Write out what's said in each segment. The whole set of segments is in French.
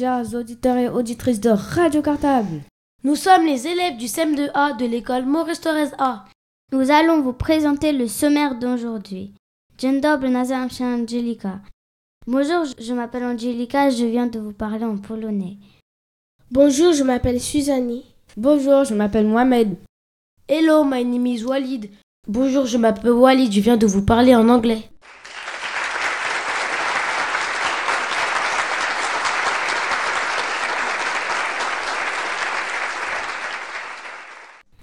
chers auditeurs et auditrices de Radio Cartable. Nous sommes les élèves du CM2A de l'école Maurice Thorez A. Nous allons vous présenter le sommaire d'aujourd'hui. Angelika. Bonjour, je m'appelle Angelika, je viens de vous parler en polonais. Bonjour, je m'appelle Suzanne. Bonjour, je m'appelle Mohamed. Hello, my name is Walid. Bonjour, je m'appelle Walid, je viens de vous parler en anglais.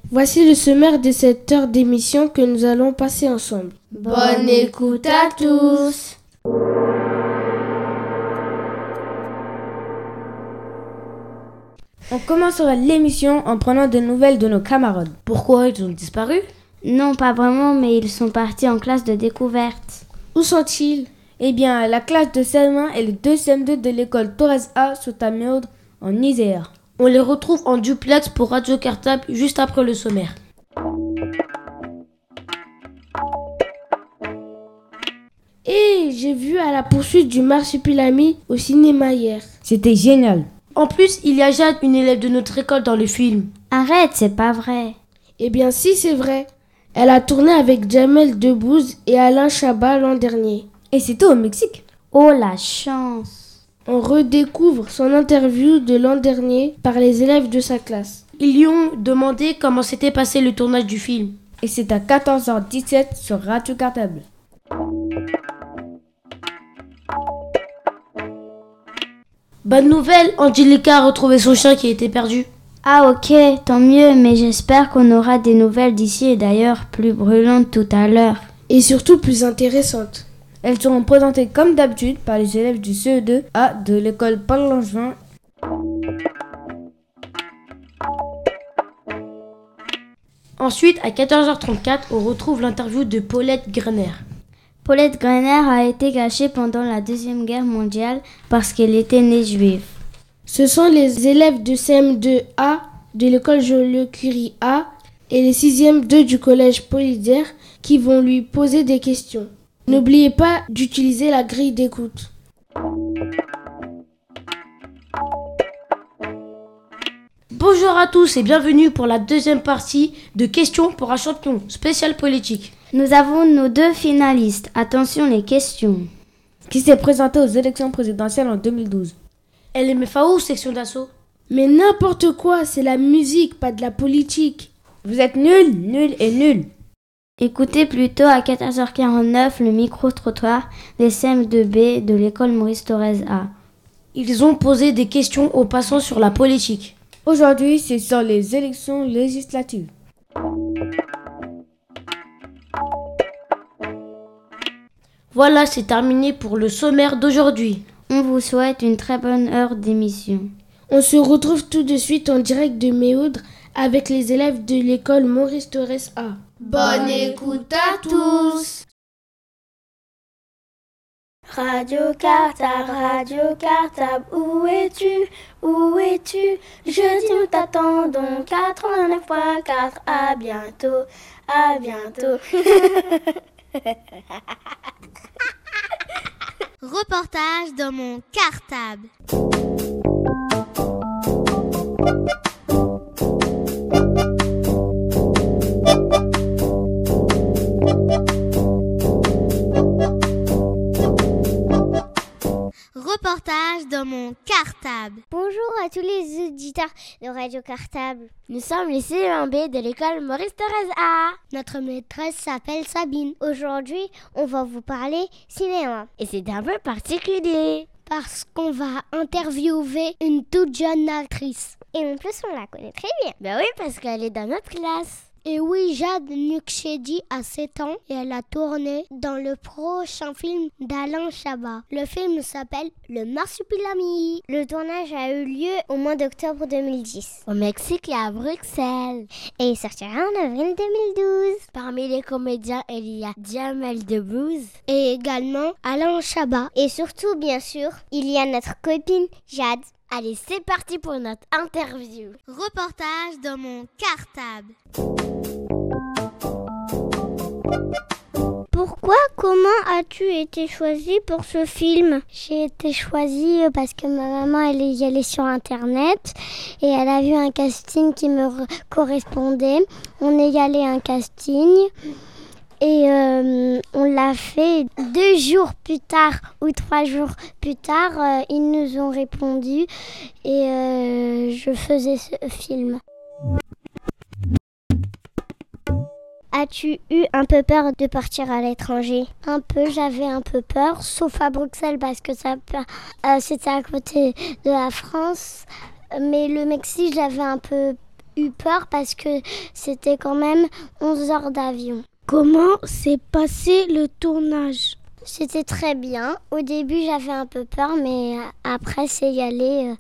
Voici le sommaire de cette heure d'émission que nous allons passer ensemble. Bonne écoute à tous. On commencera l'émission en prenant des nouvelles de nos camarades. Pourquoi ils ont disparu? Non, pas vraiment, mais ils sont partis en classe de découverte. Où sont-ils? Eh bien, la classe de CM1 et le 2 CM2 de l'école Torres A Méaude, en Isère. On les retrouve en duplex pour Radio Cartable juste après le sommaire. Et j'ai vu à la poursuite du marsupilami au cinéma hier. C'était génial. En plus, il y a Jade, une élève de notre école dans le film. Arrête, c'est pas vrai. Eh bien si, c'est vrai. Elle a tourné avec Jamel Debbouze et Alain Chabat l'an dernier. Et c'était au Mexique. Oh la chance. On redécouvre son interview de l'an dernier par les élèves de sa classe. Ils lui ont demandé comment s'était passé le tournage du film. Et c'est à 14h17 sur Radio Cartable. Bonne nouvelle, Angelica a retrouvé son chien qui était perdu. Ah ok, tant mieux, mais j'espère qu'on aura des nouvelles d'ici et d'ailleurs plus brûlantes tout à l'heure. Et surtout plus intéressante. Elles seront présentées comme d'habitude par les élèves du CE2A de l'école Paul Langevin. Ensuite, à 14h34, on retrouve l'interview de Paulette Grener. Paulette Greiner a été cachée pendant la Deuxième Guerre mondiale parce qu'elle était née juive. Ce sont les élèves de CM2A de l'école Joliot-Curie A et les 6e 2 du collège Polydaire qui vont lui poser des questions. N'oubliez pas d'utiliser la grille d'écoute. Bonjour à tous et bienvenue pour la deuxième partie de questions pour un champion spécial politique. Nous avons nos deux finalistes. Attention les questions. Qui s'est présenté aux élections présidentielles en 2012. LMFAO ou section d'assaut Mais n'importe quoi, c'est la musique, pas de la politique. Vous êtes nuls, nuls et nuls. Écoutez plutôt à 14h49 le micro-trottoir des CM2B de l'école Maurice Thorez A. Ils ont posé des questions aux passants sur la politique. Aujourd'hui, c'est sur les élections législatives. Voilà, c'est terminé pour le sommaire d'aujourd'hui. On vous souhaite une très bonne heure d'émission. On se retrouve tout de suite en direct de Méoudre avec les élèves de l'école Maurice Torres A. Bonne écoute à tous Radio Cartable, Radio Cartable, où es-tu? Où es-tu? Jeudi nous t'attendons 89.4, à bientôt, à bientôt. Reportage dans mon cartable. Reportage dans mon cartable. Bonjour à tous les auditeurs de Radio Cartable. Nous sommes les CE1B de l'école Maurice Thérèse A. Notre maîtresse s'appelle Sabine. Aujourd'hui, on va vous parler cinéma. Et c'est un peu particulier. Parce qu'on va interviewer une toute jeune actrice. Et en plus, on la connaît très bien. Ben oui, parce qu'elle est dans notre classe. Et oui, Jade Nukshedi a 7 ans et elle a tourné dans le prochain film d'Alain Chabat. Le film s'appelle Le Marsupilami. Le tournage a eu lieu au mois d'octobre 2010 au Mexique et à Bruxelles et il sortira en avril 2012. Parmi les comédiens, il y a Jamel Debbouze et également Alain Chabat. Et surtout, bien sûr, il y a notre copine Jade. Allez, c'est parti pour notre interview. Reportage dans mon cartable. Pourquoi, comment as-tu été choisie pour ce film? J'ai été choisie parce que ma maman elle est allée sur internet et elle a vu un casting qui me correspondait. On est allé à un casting et euh, on l'a fait deux jours plus tard ou trois jours plus tard. Euh, ils nous ont répondu et euh, je faisais ce film. As-tu eu un peu peur de partir à l'étranger? Un peu, j'avais un peu peur, sauf à Bruxelles parce que c'était à côté de la France. Mais le Mexique, j'avais un peu eu peur parce que c'était quand même 11 heures d'avion. Comment s'est passé le tournage C'était très bien. Au début, j'avais un peu peur, mais après, c'est y aller.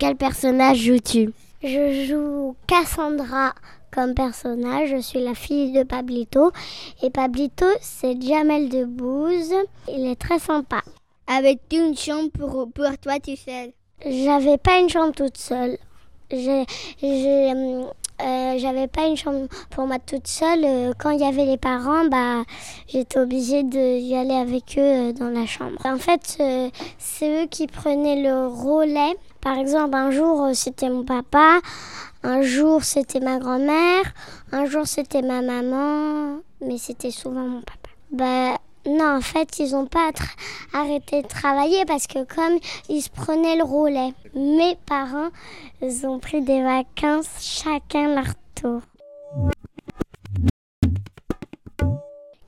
Quel personnage joues-tu Je joue Cassandra comme personnage. Je suis la fille de Pablito. Et Pablito, c'est Jamel Debbouze. Il est très sympa. Avais-tu une chambre pour, pour toi tout seul J'avais pas une chambre toute seule. J'ai euh, j'avais pas une chambre pour moi toute seule. Euh, quand il y avait les parents, bah, j'étais obligée d'y aller avec eux euh, dans la chambre. En fait, c'est eux qui prenaient le relais. Par exemple, un jour, c'était mon papa, un jour, c'était ma grand-mère, un jour, c'était ma maman, mais c'était souvent mon papa. Bah, non, en fait, ils n'ont pas arrêté de travailler parce que comme ils se prenaient le relais, mes parents, ils ont pris des vacances chacun leur tour.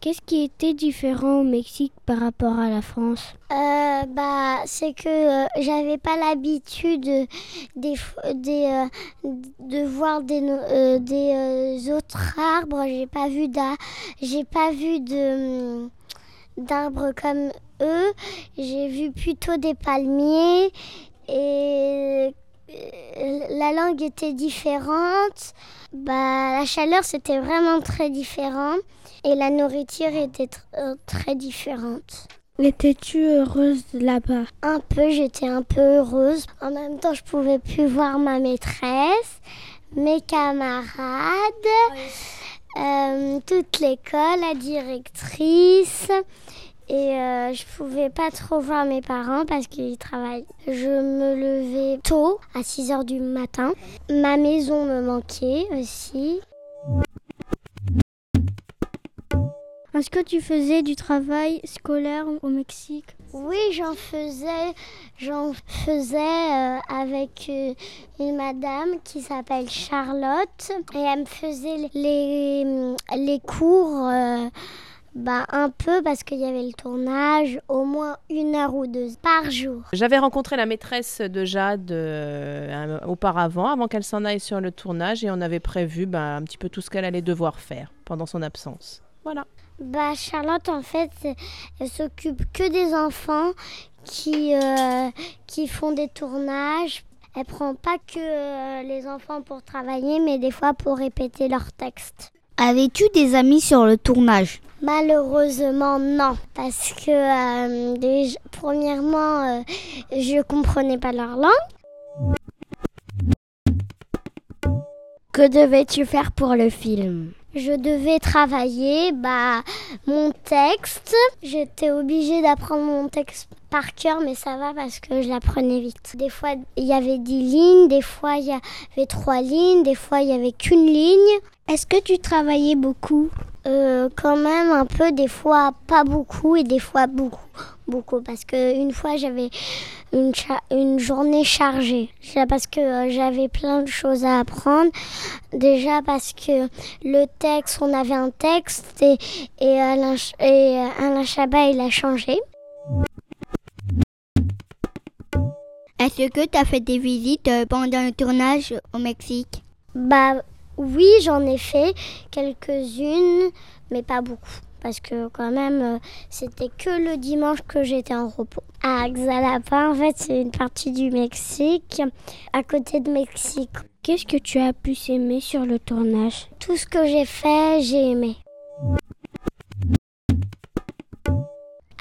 Qu'est-ce qui était différent au Mexique par rapport à la France? Euh, Bah, c'est que euh, j'avais pas l'habitude des, des euh, de voir des, des autres arbres. J'ai pas vu j'ai pas vu de d'arbres comme eux. J'ai vu plutôt des palmiers et euh, la langue était différente. Bah, la chaleur, c'était vraiment très différent. Et la nourriture était euh, très différente. Étais-tu heureuse là-bas? Un peu, j'étais un peu heureuse. En même temps, je pouvais plus voir ma maîtresse, mes camarades, euh, toute l'école, la directrice. Et euh, je pouvais pas trop voir mes parents parce qu'ils travaillent. Je me levais tôt, à 6 heures du matin. Ma maison me manquait aussi. Est-ce que tu faisais du travail scolaire au Mexique? Oui, j'en faisais. J'en faisais euh, avec euh, une madame qui s'appelle Charlotte et elle me faisait les, les cours. Bah un peu parce qu'il y avait le tournage, au moins une heure ou deux par jour. J'avais rencontré la maîtresse de Jade euh, auparavant, avant qu'elle s'en aille sur le tournage, et on avait prévu bah, un petit peu tout ce qu'elle allait devoir faire pendant son absence. Voilà. Bah Charlotte en fait, elle s'occupe que des enfants qui, euh, qui font des tournages. Elle prend pas que euh, les enfants pour travailler, mais des fois pour répéter leurs textes. Avais-tu des amis sur le tournage? Malheureusement, non. Parce que, euh, premièrement, euh, je comprenais pas leur langue. Que devais-tu faire pour le film? Je devais travailler bah, mon texte. J'étais obligée d'apprendre mon texte par cœur, mais ça va parce que je l'apprenais vite. Des fois, il y avait dix lignes, des fois, il y avait trois lignes, des fois, il y avait qu'une ligne. Est-ce que tu travaillais beaucoup? Euh, Quand même un peu, des fois pas beaucoup et des fois beaucoup. Beaucoup, parce qu'une fois j'avais une, une journée chargée. Parce que euh, j'avais plein de choses à apprendre. Déjà parce que le texte, on avait un texte et, et, Alain, et Alain Chabat il a changé. Est-ce que tu as fait des visites euh, pendant le tournage au Mexique? Bah oui, j'en ai fait quelques-unes, mais pas beaucoup. Parce que quand même, euh, c'était que le dimanche que j'étais en repos. À Xalapa, en fait, c'est une partie du Mexique, à côté de Mexique. Qu'est-ce que tu as pu aimer sur le tournage? Tout ce que j'ai fait, j'ai aimé.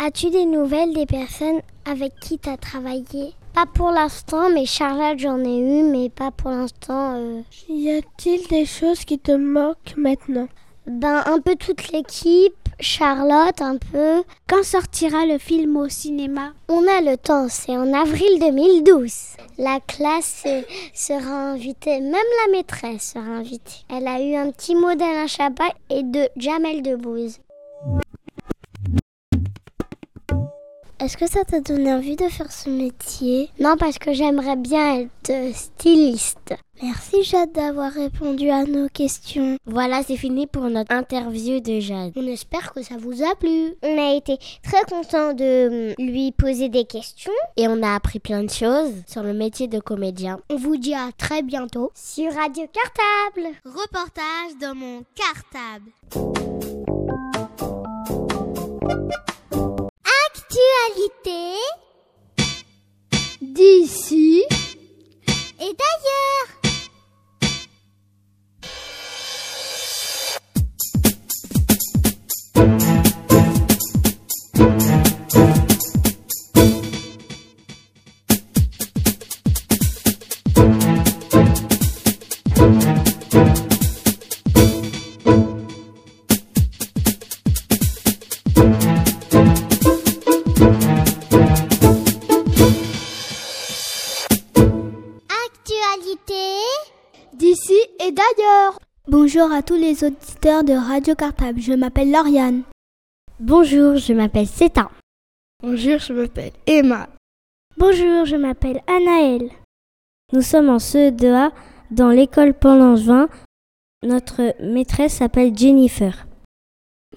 As-tu des nouvelles des personnes avec qui tu as travaillé? Pas pour l'instant, mais Charlotte, j'en ai eu, mais pas pour l'instant. euh. Y a-t-il des choses qui te manquent maintenant? Ben, un peu toute l'équipe, Charlotte, un peu. Quand sortira le film au cinéma? On a le temps, c'est en avril 2012. La classe sera invitée, même la maîtresse sera invitée. Elle a eu un petit mot d'Alain Chabat et de Jamel Debbouze. Est-ce que ça t'a donné envie de faire ce métier? Non, parce que j'aimerais bien être styliste. Merci Jade d'avoir répondu à nos questions. Voilà, c'est fini pour notre interview de Jade. On espère que ça vous a plu. On a été très contents de hum, lui poser des questions. Et on a appris plein de choses sur le métier de comédien. On vous dit à très bientôt sur Radio Cartable. Reportage dans mon cartable. Actualité d'ici et d'ailleurs. À tous les auditeurs de Radio Cartable, je m'appelle Lauriane. Bonjour, je m'appelle Seta. Bonjour, je m'appelle Emma. Bonjour, je m'appelle Anaël. Nous sommes en CE2A dans l'école Paul-Langevin. Notre maîtresse s'appelle Jennifer.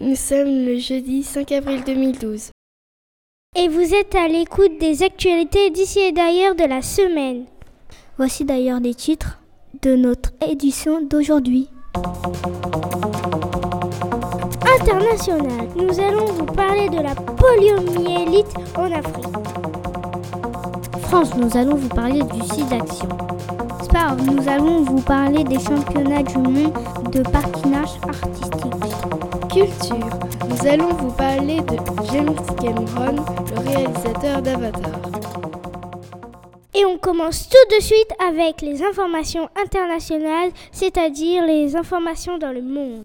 Nous sommes le jeudi 5 avril 2012. Et vous êtes à l'écoute des actualités d'ici et d'ailleurs de la semaine. Voici d'ailleurs des titres de notre édition d'aujourd'hui. International, nous allons vous parler de la poliomyélite en Afrique. France, nous allons vous parler du site d'action. Sport, nous allons vous parler des championnats du monde de patinage artistique. Culture, nous allons vous parler de James Cameron, le réalisateur d'Avatar. Et on commence tout de suite avec les informations internationales, c'est-à-dire les informations dans le monde.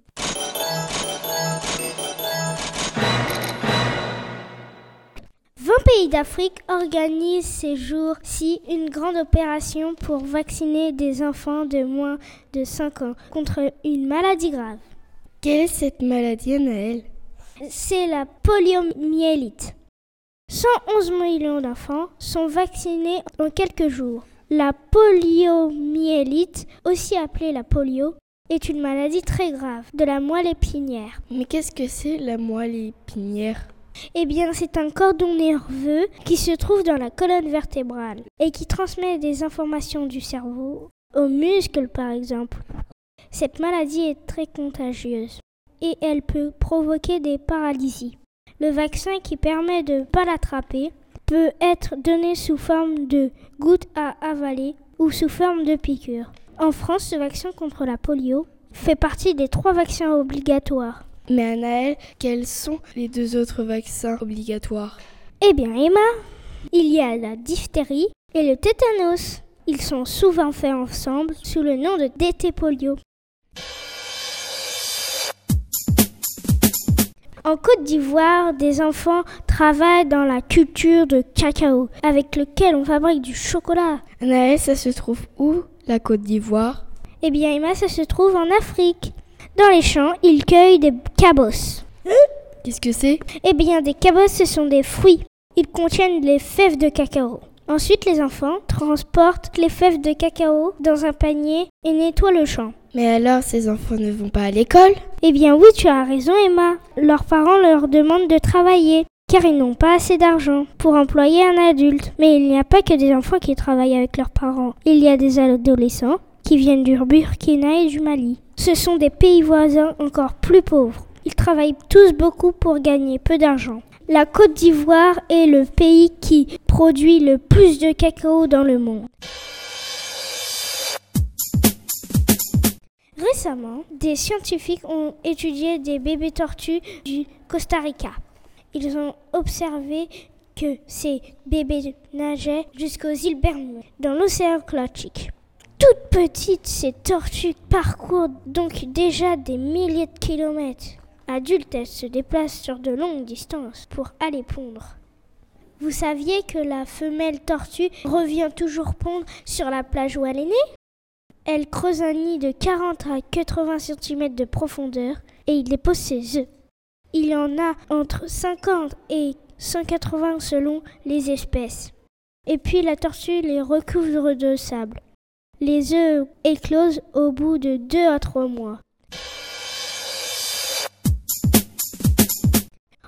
20 pays d'Afrique organisent ces jours-ci une grande opération pour vacciner des enfants de moins de 5 ans contre une maladie grave. Quelle est cette maladie, Anaël C'est la poliomyélite. 111 millions d'enfants sont vaccinés en quelques jours. La poliomyélite, aussi appelée la polio, est une maladie très grave de la moelle épinière. Mais qu'est-ce que c'est la moelle épinière? Eh bien, c'est un cordon nerveux qui se trouve dans la colonne vertébrale et qui transmet des informations du cerveau aux muscles, par exemple. Cette maladie est très contagieuse et elle peut provoquer des paralysies. Le vaccin qui permet de ne pas l'attraper peut être donné sous forme de gouttes à avaler ou sous forme de piqûres. En France, ce vaccin contre la polio fait partie des trois vaccins obligatoires. Mais Anaël, quels sont les deux autres vaccins obligatoires? Eh bien, Emma, il y a la diphtérie et le tétanos. Ils sont souvent faits ensemble sous le nom de DT polio. En Côte d'Ivoire, des enfants travaillent dans la culture de cacao, avec lequel on fabrique du chocolat. Anaël, ça se trouve où, la Côte d'Ivoire? Eh bien, Emma, ça se trouve en Afrique. Dans les champs, ils cueillent des cabosses. Qu'est-ce que c'est? Eh bien, des cabosses, ce sont des fruits. Ils contiennent les fèves de cacao. Ensuite, les enfants transportent les fèves de cacao dans un panier et nettoient le champ. Mais alors, ces enfants ne vont pas à l'école? Eh bien oui, tu as raison Emma. Leurs parents leur demandent de travailler. car ils n'ont pas assez d'argent pour employer un adulte. Mais il n'y a pas que des enfants qui travaillent avec leurs parents. Il y a des adolescents qui viennent du Burkina et du Mali. Ce sont des pays voisins encore plus pauvres. Ils travaillent tous beaucoup pour gagner peu d'argent. La Côte d'Ivoire est le pays qui produit le plus de cacao dans le monde. Récemment, des scientifiques ont étudié des bébés tortues du Costa Rica. Ils ont observé que ces bébés nageaient jusqu'aux îles Bermudes, dans l'océan Atlantique. Toutes petites, ces tortues parcourent donc déjà des milliers de kilomètres. Adultes, elles se déplacent sur de longues distances pour aller pondre. Vous saviez que la femelle tortue revient toujours pondre sur la plage où elle est née? Elle creuse un nid de 40 à 80 cm de profondeur et il dépose ses œufs. Il y en a entre 50 et 180 selon les espèces. Et puis la tortue les recouvre de sable. Les œufs éclosent au bout de 2 à 3 mois.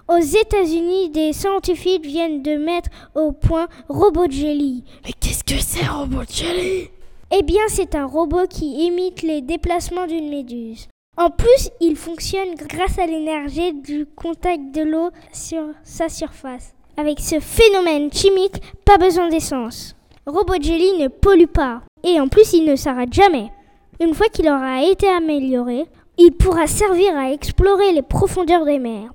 Aux États-Unis, des scientifiques viennent de mettre au point Robot Jelly. Mais qu'est-ce que c'est Robot Jelly? Eh bien, c'est un robot qui imite les déplacements d'une méduse. En plus, il fonctionne grâce à l'énergie du contact de l'eau sur sa surface. Avec ce phénomène chimique, pas besoin d'essence. Robot Jelly ne pollue pas. Et en plus, il ne s'arrête jamais. Une fois qu'il aura été amélioré, il pourra servir à explorer les profondeurs des mers.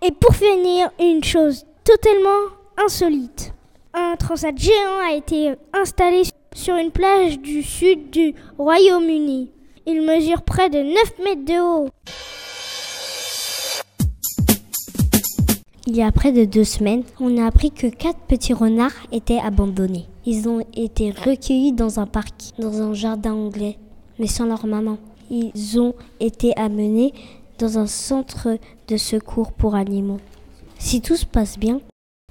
Et pour finir, une chose totalement insolite. Un transat géant a été installé sur une plage du sud du Royaume-Uni. Il mesure près de 9 mètres de haut. Il y a près de deux semaines, on a appris que quatre petits renards étaient abandonnés. Ils ont été recueillis dans un parc, dans un jardin anglais, mais sans leur maman. Ils ont été amenés dans un centre de secours pour animaux. Si tout se passe bien,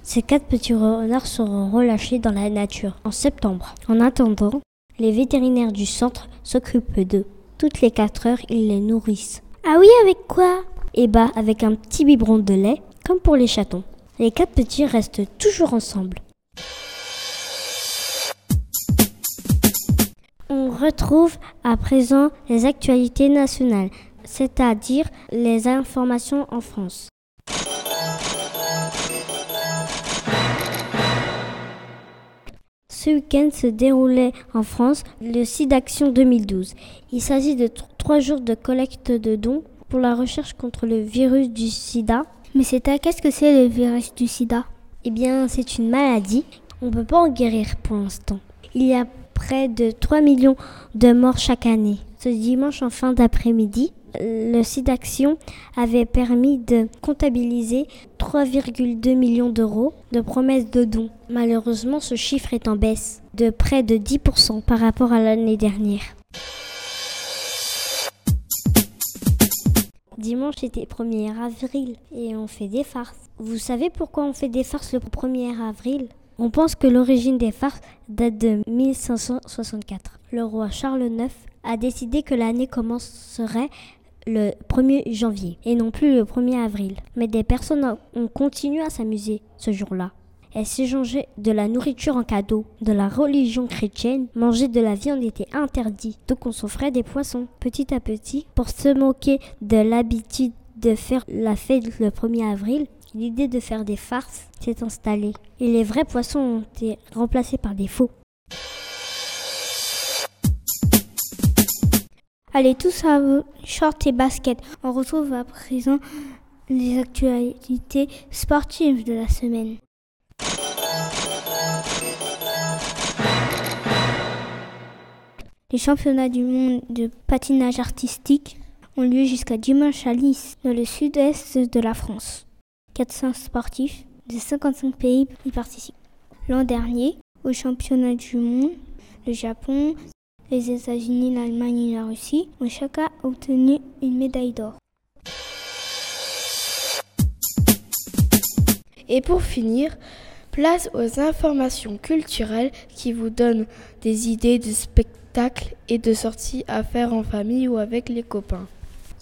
ces quatre petits renards seront relâchés dans la nature en septembre. En attendant, les vétérinaires du centre s'occupent d'eux. Toutes les quatre heures, ils les nourrissent. Ah oui, avec quoi? Eh bah, avec un petit biberon de lait, comme pour les chatons. Les quatre petits restent toujours ensemble. On retrouve à présent les actualités nationales, c'est-à-dire les informations en France. Ce week-end se déroulait en France le SIDAction 2012. Il s'agit de trois jours de collecte de dons pour la recherche contre le virus du sida. Mais c'est qu'est-ce que c'est le virus du sida? Eh bien, c'est une maladie. On ne peut pas en guérir pour l'instant. Il y a près de 3 millions de morts chaque année. Ce dimanche en fin d'après-midi, le site d'action avait permis de comptabiliser 3,2 millions d'euros de promesses de dons. Malheureusement, ce chiffre est en baisse de près de 10% par rapport à l'année dernière. Dimanche était 1er avril et on fait des farces. Vous savez pourquoi on fait des farces le 1er avril? On pense que l'origine des farces date de 1564. Le roi Charles IX a décidé que l'année commencerait le 1er janvier et non plus le 1er avril. Mais des personnes ont continué à s'amuser ce jour-là. Elles s'échangeaient de la nourriture en cadeau. De la religion chrétienne, manger de la viande était interdit. Donc on s'offrait des poissons. Petit à petit, pour se moquer de l'habitude de faire la fête le 1er avril, l'idée de faire des farces s'est installée. Et les vrais poissons ont été remplacés par des faux. Allez tous à vos shorts et baskets. On retrouve à présent les actualités sportives de la semaine. Les championnats du monde de patinage artistique ont lieu jusqu'à dimanche à Nice, dans le sud-est de la France. 400 sportifs de 55 pays y participent. L'an dernier, au championnat du monde, le Japon, les États-Unis, l'Allemagne et la Russie ont chacun obtenu une médaille d'or. Et pour finir, place aux informations culturelles qui vous donnent des idées de spectacles et de sorties à faire en famille ou avec les copains.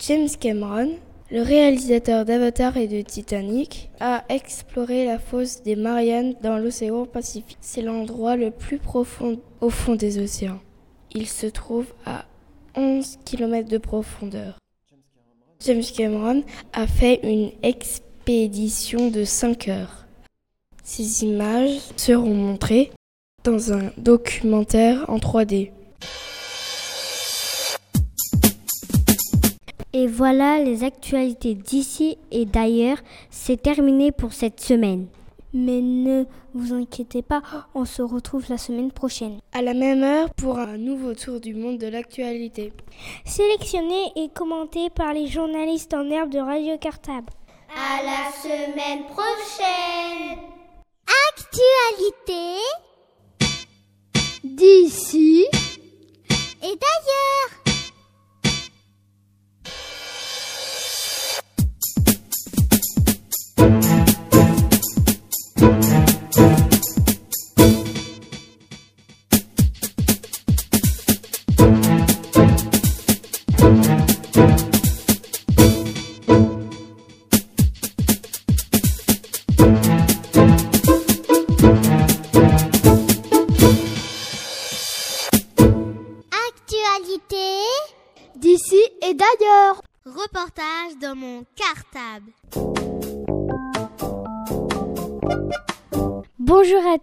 James Cameron Le réalisateur d'Avatar et de Titanic a exploré la fosse des Mariannes dans l'océan Pacifique. C'est l'endroit le plus profond au fond des océans. Il se trouve à 11 km de profondeur. James Cameron a fait une expédition de 5 heures. Ces images seront montrées dans un documentaire en 3D. Et voilà les actualités d'ici et d'ailleurs. C'est terminé pour cette semaine. Mais ne vous inquiétez pas, on se retrouve la semaine prochaine. À la même heure pour un nouveau tour du monde de l'actualité. Sélectionné et commenté par les journalistes en herbe de Radio Cartable. À la semaine prochaine. Actualité D'ici et d'ailleurs.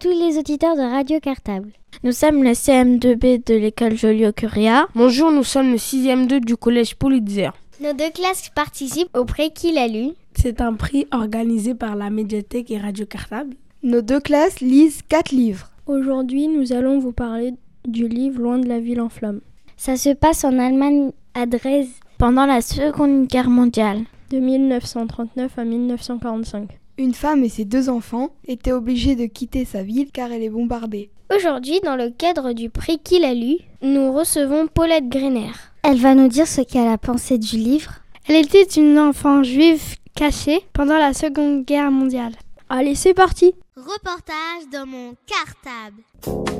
Tous les auditeurs de Radio Cartable. Nous sommes le CM2B de l'école Joliot-Curia. Bonjour, nous sommes le 6e 2 du collège Pulitzer. Nos deux classes participent au prix qu'il a lu. C'est un prix organisé par la médiathèque et Radio Cartable. Nos deux classes lisent quatre livres. Aujourd'hui, nous allons vous parler du livre Loin de la ville en flammes. Ça se passe en Allemagne à Dresde pendant la Seconde Guerre mondiale. De 1939 à 1945. Une femme et ses deux enfants étaient obligées de quitter sa ville car elle est bombardée. Aujourd'hui, dans le cadre du prix qu'il a lu, nous recevons Paulette Greiner. Elle va nous dire ce qu'elle a pensé du livre. Elle était une enfant juive cachée pendant la Seconde Guerre mondiale. Allez, c'est parti Reportage dans mon cartable.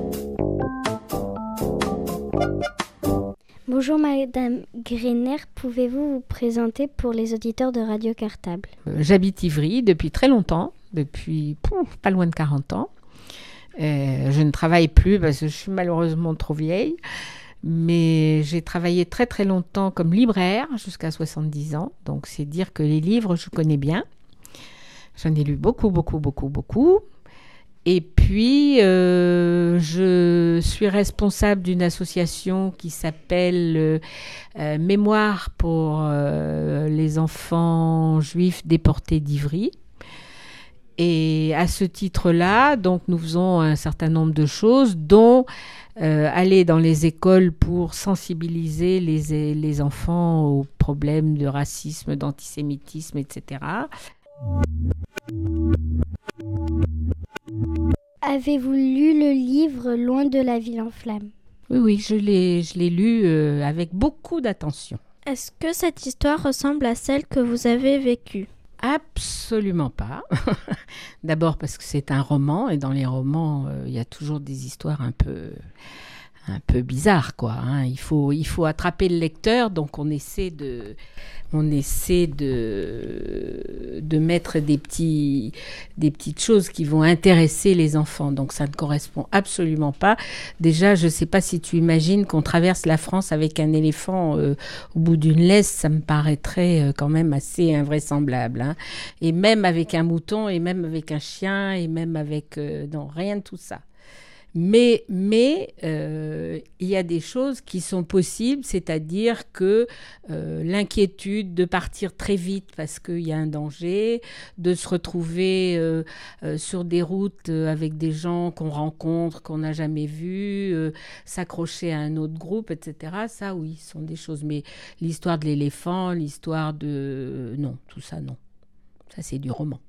Bonjour Madame Greiner, pouvez-vous vous présenter pour les auditeurs de Radio Cartable? J'habite Ivry depuis très longtemps, depuis pas loin de 40 ans. Euh, je ne travaille plus parce que je suis malheureusement trop vieille, mais j'ai travaillé très très longtemps comme libraire jusqu'à 70 ans, donc c'est dire que les livres je connais bien. J'en ai lu beaucoup, beaucoup, beaucoup, beaucoup. Et puis, euh, je suis responsable d'une association qui s'appelle euh, euh, Mémoire pour les enfants juifs déportés d'Ivry. Et à ce titre-là, donc, nous faisons un certain nombre de choses, dont aller dans les écoles pour sensibiliser les, les enfants aux problèmes de racisme, d'antisémitisme, etc. Avez-vous lu le livre Loin de la ville en flammes Oui, oui, je l'ai, je l'ai lu euh, avec beaucoup d'attention. Est-ce que cette histoire ressemble à celle que vous avez vécue? Absolument pas. D'abord parce que c'est un roman et dans les romans, euh, il y a toujours des histoires un peu un peu bizarres quoi. hein. Il faut il faut attraper le lecteur, donc on essaie de on essaie de de mettre des petits des petites choses qui vont intéresser les enfants. Donc ça ne correspond absolument pas. Déjà, je sais pas si tu imagines qu'on traverse la France avec un éléphant euh, au bout d'une laisse, ça me paraîtrait euh, quand même assez invraisemblable. hein. Et même avec un mouton, et même avec un chien, et même avec euh, non rien de tout ça. Mais, mais euh, il y a des choses qui sont possibles, c'est-à-dire que euh, l'inquiétude de partir très vite parce qu'il y a un danger, de se retrouver euh, sur des routes avec des gens qu'on rencontre, qu'on n'a jamais vus, s'accrocher à un autre groupe, etc. Ça, oui, ce sont des choses. Mais l'histoire de l'éléphant, l'histoire de... Non, tout ça, non. Ça, c'est du roman.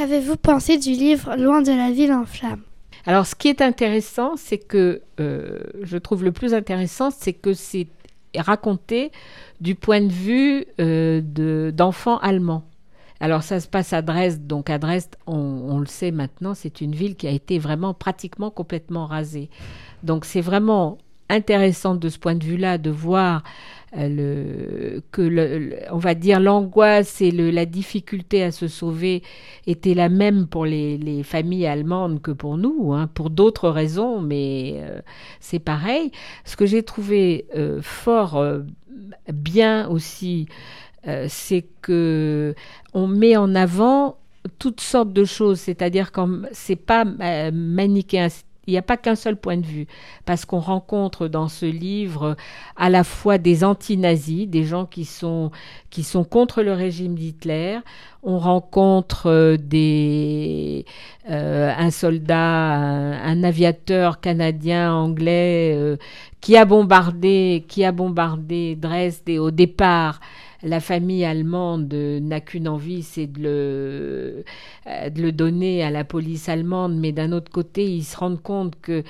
Qu'avez-vous pensé du livre Loin de la ville en flammes? Alors, ce qui est intéressant, c'est que euh, je trouve le plus intéressant, c'est que c'est raconté du point de vue euh, de- d'enfants allemands. Alors, ça se passe à Dresde. Donc, à Dresde, on le sait maintenant, c'est une ville qui a été vraiment pratiquement complètement rasée. Donc, c'est vraiment intéressante de ce point de vue-là de voir le, que on va dire l'angoisse et la difficulté à se sauver étaient la même pour les, les familles allemandes que pour nous, hein, pour d'autres raisons, mais euh, c'est pareil. Ce que j'ai trouvé euh, fort euh, bien aussi, c'est que on met en avant toutes sortes de choses, c'est-à-dire quand c'est pas manichéen, il n'y a pas qu'un seul point de vue, parce qu'on rencontre dans ce livre à la fois des anti-nazis, des gens qui sont, qui sont contre le régime d'Hitler, on rencontre euh, des, euh, un soldat, un, aviateur canadien, anglais, euh, qui a bombardé, qui a bombardé Dresde au départ, la famille allemande n'a qu'une envie, c'est de le, euh, de le donner à la police allemande, mais d'un autre côté, ils se rendent compte que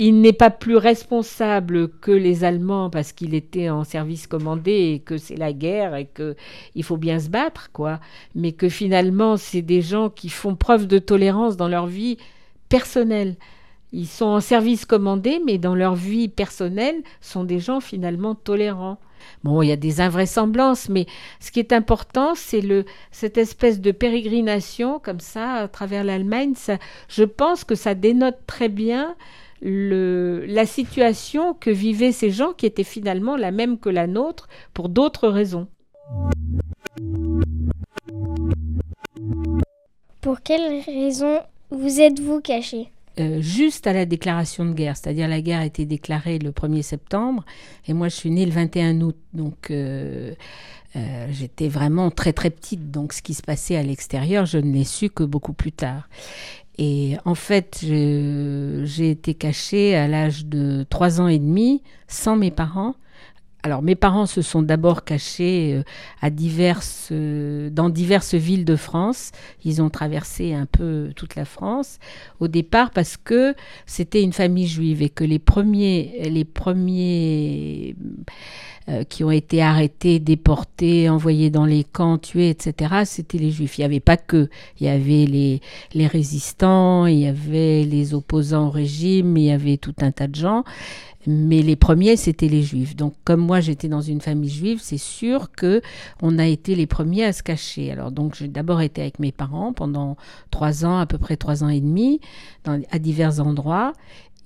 il n'est pas plus responsable que les Allemands parce qu'il était en service commandé et que c'est la guerre et que il faut bien se battre, quoi. Mais que finalement, c'est des gens qui font preuve de tolérance dans leur vie personnelle. Ils sont en service commandé, mais dans leur vie personnelle, sont des gens finalement tolérants. Bon, il y a des invraisemblances, mais ce qui est important, c'est le cette espèce de pérégrination comme ça à travers l'Allemagne. je pense que ça dénote très bien le, la situation que vivaient ces gens qui étaient finalement la même que la nôtre pour d'autres raisons. Pour quelles raisons vous êtes-vous caché euh, juste à la déclaration de guerre, c'est-à-dire la guerre a été déclarée le 1er septembre et moi je suis née le 21 août, donc euh, euh, j'étais vraiment très très petite, donc ce qui se passait à l'extérieur, je ne l'ai su que beaucoup plus tard. Et en fait, j'ai été cachée à l'âge de 3 ans et demi sans mes parents alors mes parents se sont d'abord cachés euh, à diverses, euh, dans diverses villes de France. Ils ont traversé un peu toute la France au départ parce que c'était une famille juive et que les premiers, les premiers euh, qui ont été arrêtés, déportés, envoyés dans les camps, tués, etc. C'était les juifs. Il n'y avait pas que. Il y avait les, les résistants, il y avait les opposants au régime, il y avait tout un tas de gens mais les premiers c'était les juifs. Donc comme moi j'étais dans une famille juive, c'est sûr que on a été les premiers à se cacher. Alors donc j'ai d'abord été avec mes parents pendant trois ans, à peu près trois ans et demi, à divers endroits.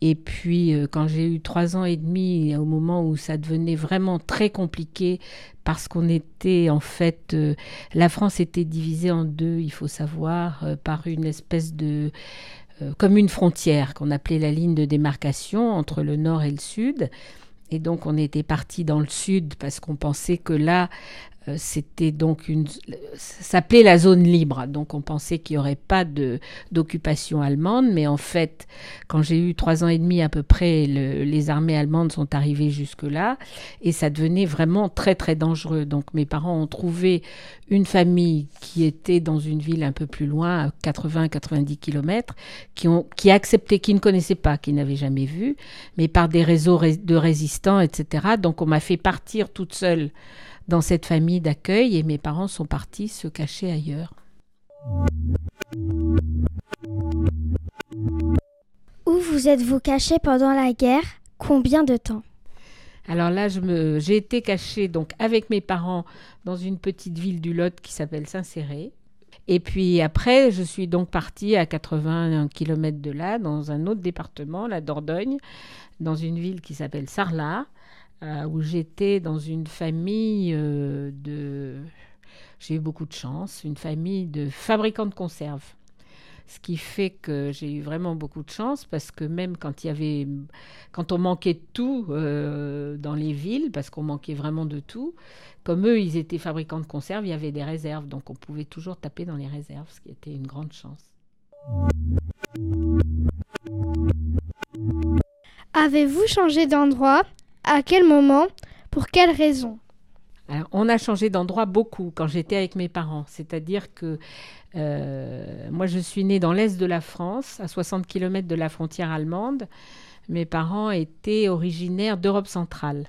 Et puis, euh, quand j'ai eu trois ans et demi, au moment où ça devenait vraiment très compliqué, parce qu'on était, en fait, euh, la France était divisée en deux, il faut savoir, euh, par une espèce de comme une frontière qu'on appelait la ligne de démarcation entre le nord et le sud. Et donc on était parti dans le sud parce qu'on pensait que là, euh, c'était donc une s'appelait la zone libre. Donc on pensait qu'il n'y aurait pas de d'occupation allemande. Mais en fait quand j'ai eu trois ans et demi à peu près les armées allemandes sont arrivées jusque là et ça devenait vraiment très très dangereux. Donc mes parents ont trouvé une famille qui était dans une ville un peu plus loin à 80 90 kilomètres qui ont qui accepté qui ne connaissaient pas qui n'avaient jamais vu. Mais par des réseaux de résistants etc donc on m'a fait partir toute seule dans cette famille d'accueil et mes parents sont partis se cacher ailleurs. Où vous êtes-vous caché pendant la guerre? Combien de temps? Alors là, j'ai été cachée donc avec mes parents dans une petite ville du Lot qui s'appelle Saint-Céré. Et puis après, je suis donc partie à 80 km de là, dans un autre département, la Dordogne, dans une ville qui s'appelle Sarlat. Euh, où j'étais dans une famille euh, de... J'ai eu beaucoup de chance, une famille de fabricants de conserves. Ce qui fait que j'ai eu vraiment beaucoup de chance parce que même quand il y avait, quand on manquait de tout euh, dans les villes, parce qu'on manquait vraiment de tout, comme eux, ils étaient fabricants de conserves, il y avait des réserves, donc on pouvait toujours taper dans les réserves, ce qui était une grande chance. Avez-vous changé d'endroit? À quel moment Pour quelle raison? On a changé d'endroit beaucoup quand j'étais avec mes parents. C'est-à-dire que euh, moi, je suis née dans l'est de la France, à 60 km de la frontière allemande. Mes parents étaient originaires d'Europe centrale.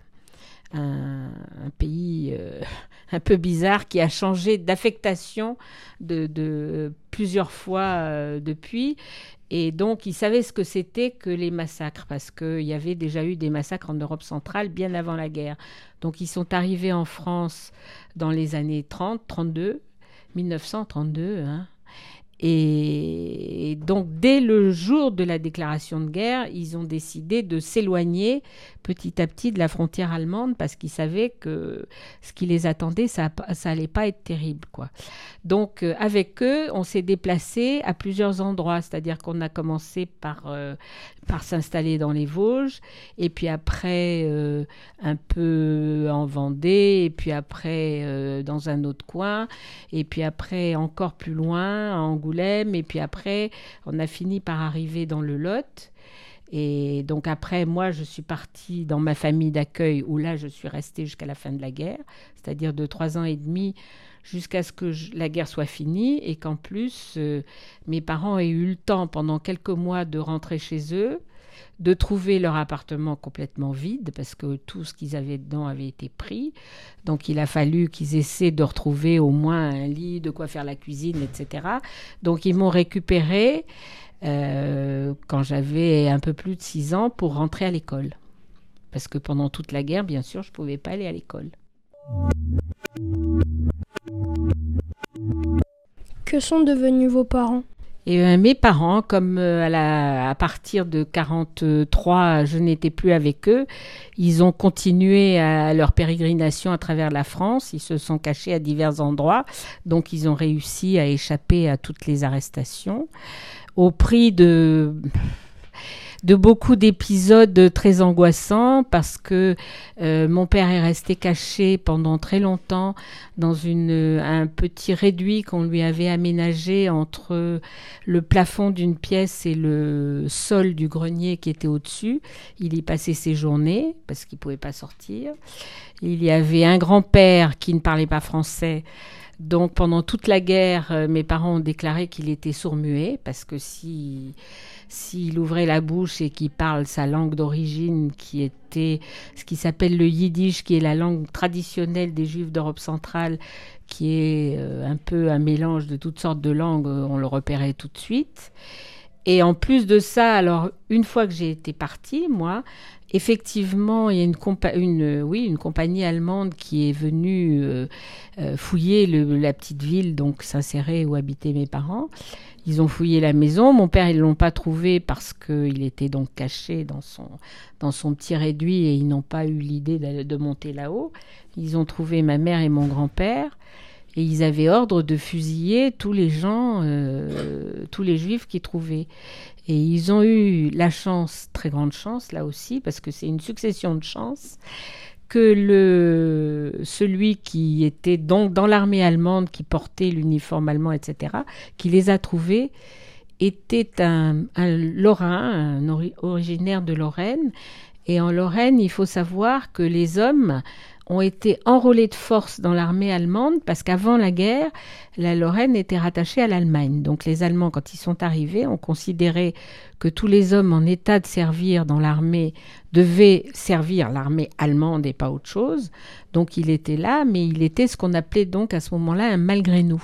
un, pays un peu bizarre qui a changé d'affectation de, plusieurs fois depuis. Et donc, ils savaient ce que c'était que les massacres, parce qu'il y avait déjà eu des massacres en Europe centrale bien avant la guerre. Donc, ils sont arrivés en France dans les années 30, 32, 1932, hein, et donc, dès le jour de la déclaration de guerre, ils ont décidé de s'éloigner petit à petit de la frontière allemande parce qu'ils savaient que ce qui les attendait, ça, ça allait pas être terrible, quoi. Donc, euh, avec eux, on s'est déplacé à plusieurs endroits, c'est-à-dire qu'on a commencé par, euh, par s'installer dans les Vosges, et puis après euh, un peu en Vendée, et puis après dans un autre coin, et puis après encore plus loin, à Angoulême, et puis après, on a fini par arriver dans le Lot. Et donc après, moi, je suis partie dans ma famille d'accueil où là, je suis restée jusqu'à la fin de la guerre, c'est-à-dire de trois ans et demi jusqu'à ce que la guerre soit finie et qu'en plus, euh, mes parents aient eu le temps pendant quelques mois de rentrer chez eux, de trouver leur appartement complètement vide parce que tout ce qu'ils avaient dedans avait été pris. Donc il a fallu qu'ils essaient de retrouver au moins un lit, de quoi faire la cuisine, etc. Donc ils m'ont récupéré. Euh, quand j'avais un peu plus de 6 ans pour rentrer à l'école. Parce que pendant toute la guerre, bien sûr, je ne pouvais pas aller à l'école. Que sont devenus vos parents? Euh, mes parents, comme euh, à, à, partir de 43, je n'étais plus avec eux, ils ont continué à leur pérégrination à travers la France. Ils se sont cachés à divers endroits, donc ils ont réussi à échapper à toutes les arrestations. Au prix de de beaucoup d'épisodes très angoissants parce que euh, mon père est resté caché pendant très longtemps dans une, un petit réduit qu'on lui avait aménagé entre le plafond d'une pièce et le sol du grenier qui était au-dessus. Il y passait ses journées parce qu'il ne pouvait pas sortir. Il y avait un grand-père qui ne parlait pas français donc pendant toute la guerre, euh, mes parents ont déclaré qu'il était sourd-muet parce que si s'il ouvrait la bouche et qu'il parle sa langue d'origine, qui était ce qui s'appelle le yiddish, qui est la langue traditionnelle des juifs d'Europe centrale, qui est euh, un peu un mélange de toutes sortes de langues, euh, on le repérait tout de suite. Et en plus de ça, alors une fois que j'ai été partie, moi, Effectivement, il y a une, une, compagnie allemande qui est venue euh, euh, fouiller la petite ville, donc s'insérer où habitaient mes parents. Ils ont fouillé la maison. Mon père, ils l'ont pas trouvé parce qu'il était donc caché dans son, petit réduit et ils n'ont pas eu l'idée de monter là-haut. Ils ont trouvé ma mère et mon grand-père. Et ils avaient ordre de fusiller tous les gens, euh, tous les juifs qu'ils trouvaient. Et ils ont eu la chance, très grande chance là aussi, parce que c'est une succession de chances, que le, celui qui était donc dans l'armée allemande, qui portait l'uniforme allemand, etc., qui les a trouvés, était un, Lorrain, un originaire de Lorraine. Et en Lorraine, il faut savoir que les hommes ont été enrôlés de force dans l'armée allemande parce qu'avant la guerre, la Lorraine était rattachée à l'Allemagne. Donc les Allemands, quand ils sont arrivés, ont considéré que tous les hommes en état de servir dans l'armée devaient servir l'armée allemande et pas autre chose. Donc il était là, mais il était ce qu'on appelait donc à ce moment-là un malgré nous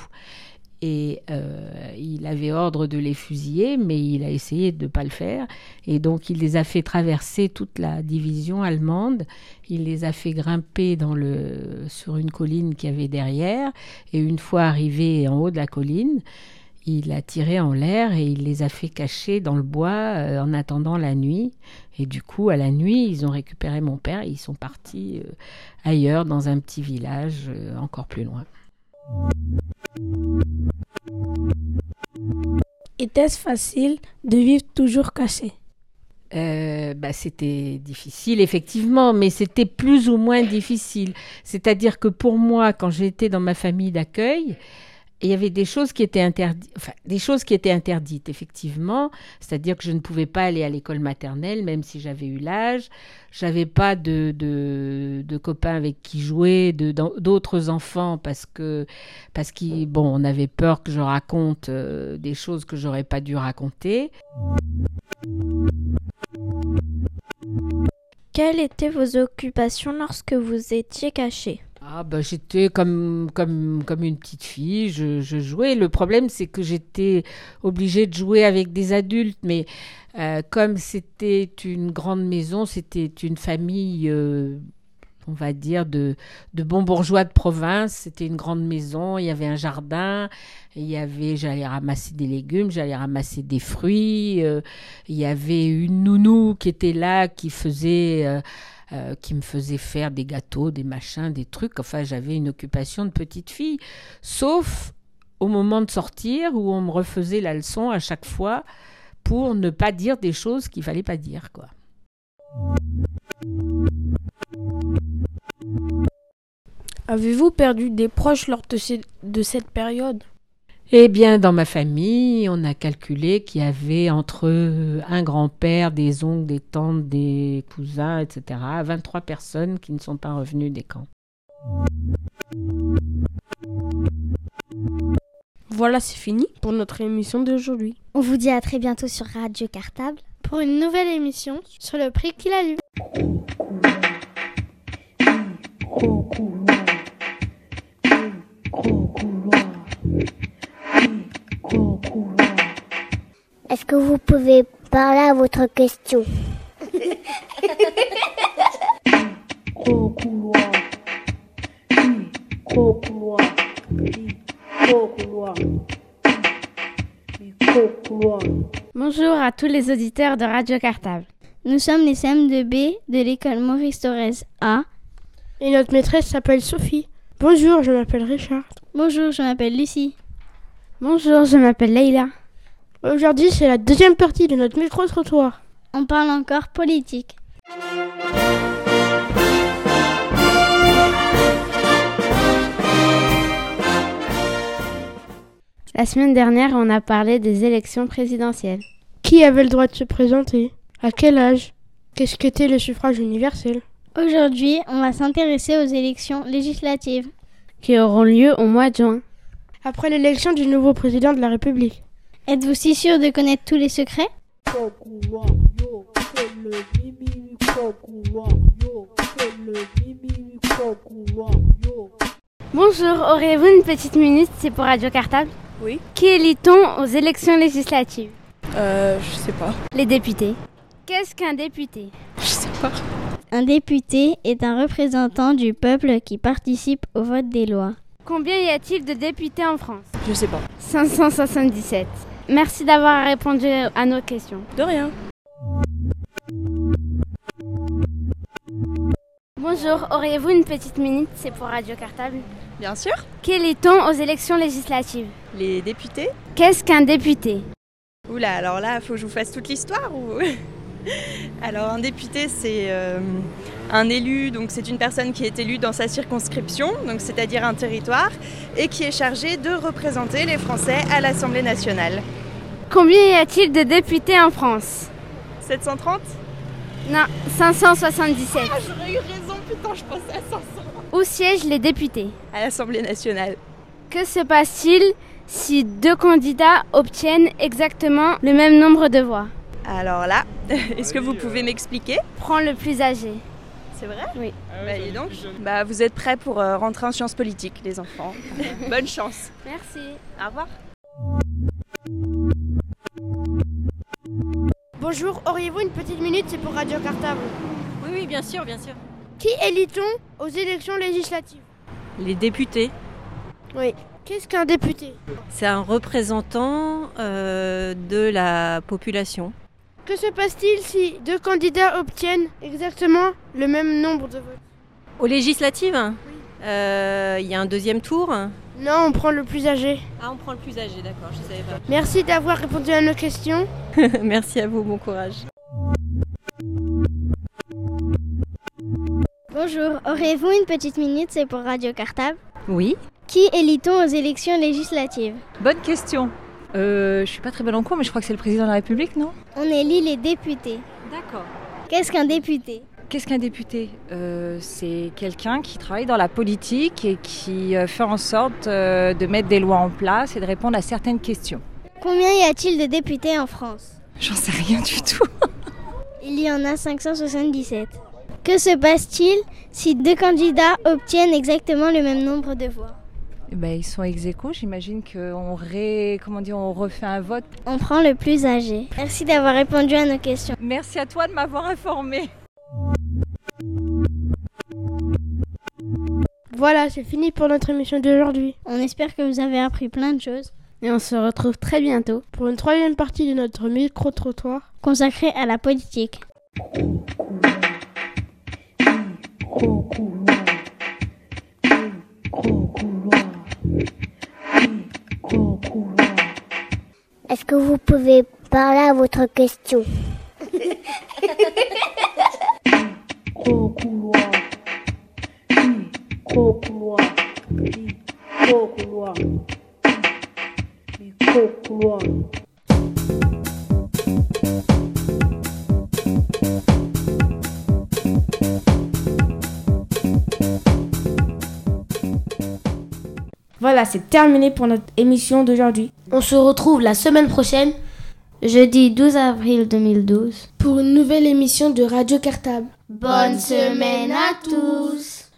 et euh, il avait ordre de les fusiller, mais il a essayé de ne pas le faire. Et donc il les a fait traverser toute la division allemande, il les a fait grimper dans le, sur une colline qu'il y avait derrière, et une fois arrivé en haut de la colline, il a tiré en l'air et il les a fait cacher dans le bois euh, en attendant la nuit. Et du coup, à la nuit, ils ont récupéré mon père et ils sont partis euh, ailleurs, dans un petit village encore plus loin. Était-ce facile de vivre toujours caché? Euh, bah, c'était difficile, effectivement, mais c'était plus ou moins difficile. C'est-à-dire que pour moi, quand j'étais dans ma famille d'accueil, il y avait des choses qui étaient interdites, effectivement. C'est-à-dire que je ne pouvais pas aller à l'école maternelle, même si j'avais eu l'âge. J'avais pas de, copains avec qui jouer, d'autres enfants, parce que, parce avait peur que je raconte euh, des choses que j'aurais pas dû raconter. Quelles étaient vos occupations lorsque vous étiez caché ah bah j'étais comme, comme, comme une petite fille, je, jouais. Le problème c'est que j'étais obligée de jouer avec des adultes, mais euh, comme c'était une grande maison, c'était une famille, euh, on va dire, de, de bons bourgeois de province. C'était une grande maison, il y avait un jardin, il y avait, j'allais ramasser des légumes, j'allais ramasser des fruits, euh, il y avait une nounou qui était là, qui faisait... Euh, qui me faisait faire des gâteaux, des machins, des trucs. Enfin, j'avais une occupation de petite fille. Sauf au moment de sortir où on me refaisait la leçon à chaque fois pour ne pas dire des choses qu'il fallait pas dire, quoi. Avez-vous perdu des proches lors de cette période? Eh bien, dans ma famille, on a calculé qu'il y avait entre un grand-père, des oncles, des tantes, des cousins, etc., 23 personnes qui ne sont pas revenues des camps. Voilà, c'est fini pour notre émission d'aujourd'hui. On vous dit à très bientôt sur Radio Cartable pour une nouvelle émission sur le prix qu'il a lu. Est-ce que vous pouvez parler à votre question? Bonjour à tous les auditeurs de Radio Cartable. Nous sommes les CM2B de l'école Maurice Torres A. Et notre maîtresse s'appelle Sophie. Bonjour, je m'appelle Richard. Bonjour, je m'appelle Lucie. Bonjour, je m'appelle Leïla. Aujourd'hui, c'est la deuxième partie de notre micro-trottoir. On parle encore politique. La semaine dernière, on a parlé des élections présidentielles. Qui avait le droit de se présenter? À quel âge? Qu'est-ce qu'était le suffrage universel? Aujourd'hui, on va s'intéresser aux élections législatives. Qui auront lieu au mois de juin. Après l'élection du nouveau président de la République. Êtes-vous si sûr de connaître tous les secrets? Bonjour, auriez-vous une petite minute C'est pour Radio Cartable? Oui. Qui élit-on aux élections législatives? Euh, je sais pas. Les députés. Qu'est-ce qu'un député? Je sais pas. Un député est un représentant du peuple qui participe au vote des lois. Combien y a-t-il de députés en France? Je sais pas. 577. Merci d'avoir répondu à nos questions. De rien. Bonjour, auriez-vous une petite minute? C'est pour Radio Cartable. Bien sûr. Qu'élit-on aux élections législatives? Les députés. Qu'est-ce qu'un député? Oula, alors là, faut que je vous fasse toute l'histoire ou? Alors un député, c'est euh, un élu, donc c'est une personne qui est élue dans sa circonscription, donc c'est-à-dire un territoire, et qui est chargé de représenter les Français à l'Assemblée nationale. Combien y a-t-il de députés en France? 730 Non, 577. Ah, j'aurais eu raison, putain, je pensais à 500. Où siègent les députés? À l'Assemblée nationale. Que se passe-t-il si deux candidats obtiennent exactement le même nombre de voix? Alors là, est-ce que vous pouvez m'expliquer? Prends le plus âgé. C'est vrai Oui. Bah, dis donc. Bah, vous êtes prêts pour euh, rentrer en sciences politiques, les enfants. Bonne chance. Merci. Au revoir. Bonjour, auriez-vous une petite minute C'est pour Radio Cartable. Oui, oui, bien sûr, bien sûr. Qui élit-on aux élections législatives Les députés. Oui. Qu'est-ce qu'un député? C'est un représentant euh, de la population. Que se passe-t-il si deux candidats obtiennent exactement le même nombre de votes Aux législatives euh, Il y a un deuxième tour Non, on prend le plus âgé. Ah, on prend le plus âgé, d'accord, je savais pas. Merci d'avoir répondu à nos questions. Merci à vous, bon courage. Bonjour, auriez-vous une petite minute C'est pour Radio Cartable? Oui. Qui élit-on aux élections législatives? Bonne question. Euh, je suis pas très bonne en cours, mais je crois que c'est le président de la République, non? On élit les députés. D'accord. Qu'est-ce qu'un député? Qu'est-ce qu'un député? Euh, C'est quelqu'un qui travaille dans la politique et qui euh, fait en sorte euh, de mettre des lois en place et de répondre à certaines questions. Combien y a-t-il de députés en France? J'en sais rien du tout. Il y en a 577. Que se passe-t-il si deux candidats obtiennent exactement le même nombre de voix? Ben, ils sont ex aequo, j'imagine qu'on ré... comment dire, on refait un vote. On prend le plus âgé. Merci d'avoir répondu à nos questions. Merci à toi de m'avoir informé. Voilà, c'est fini pour notre émission d'aujourd'hui. On espère que vous avez appris plein de choses. Et on se retrouve très bientôt pour une troisième partie de notre micro-trottoir consacrée à la politique. Est-ce que vous pouvez parler à votre question? Voilà, c'est terminé pour notre émission d'aujourd'hui. On se retrouve la semaine prochaine, jeudi 12 avril 2012, pour une nouvelle émission de Radio Cartable. Bonne semaine à tous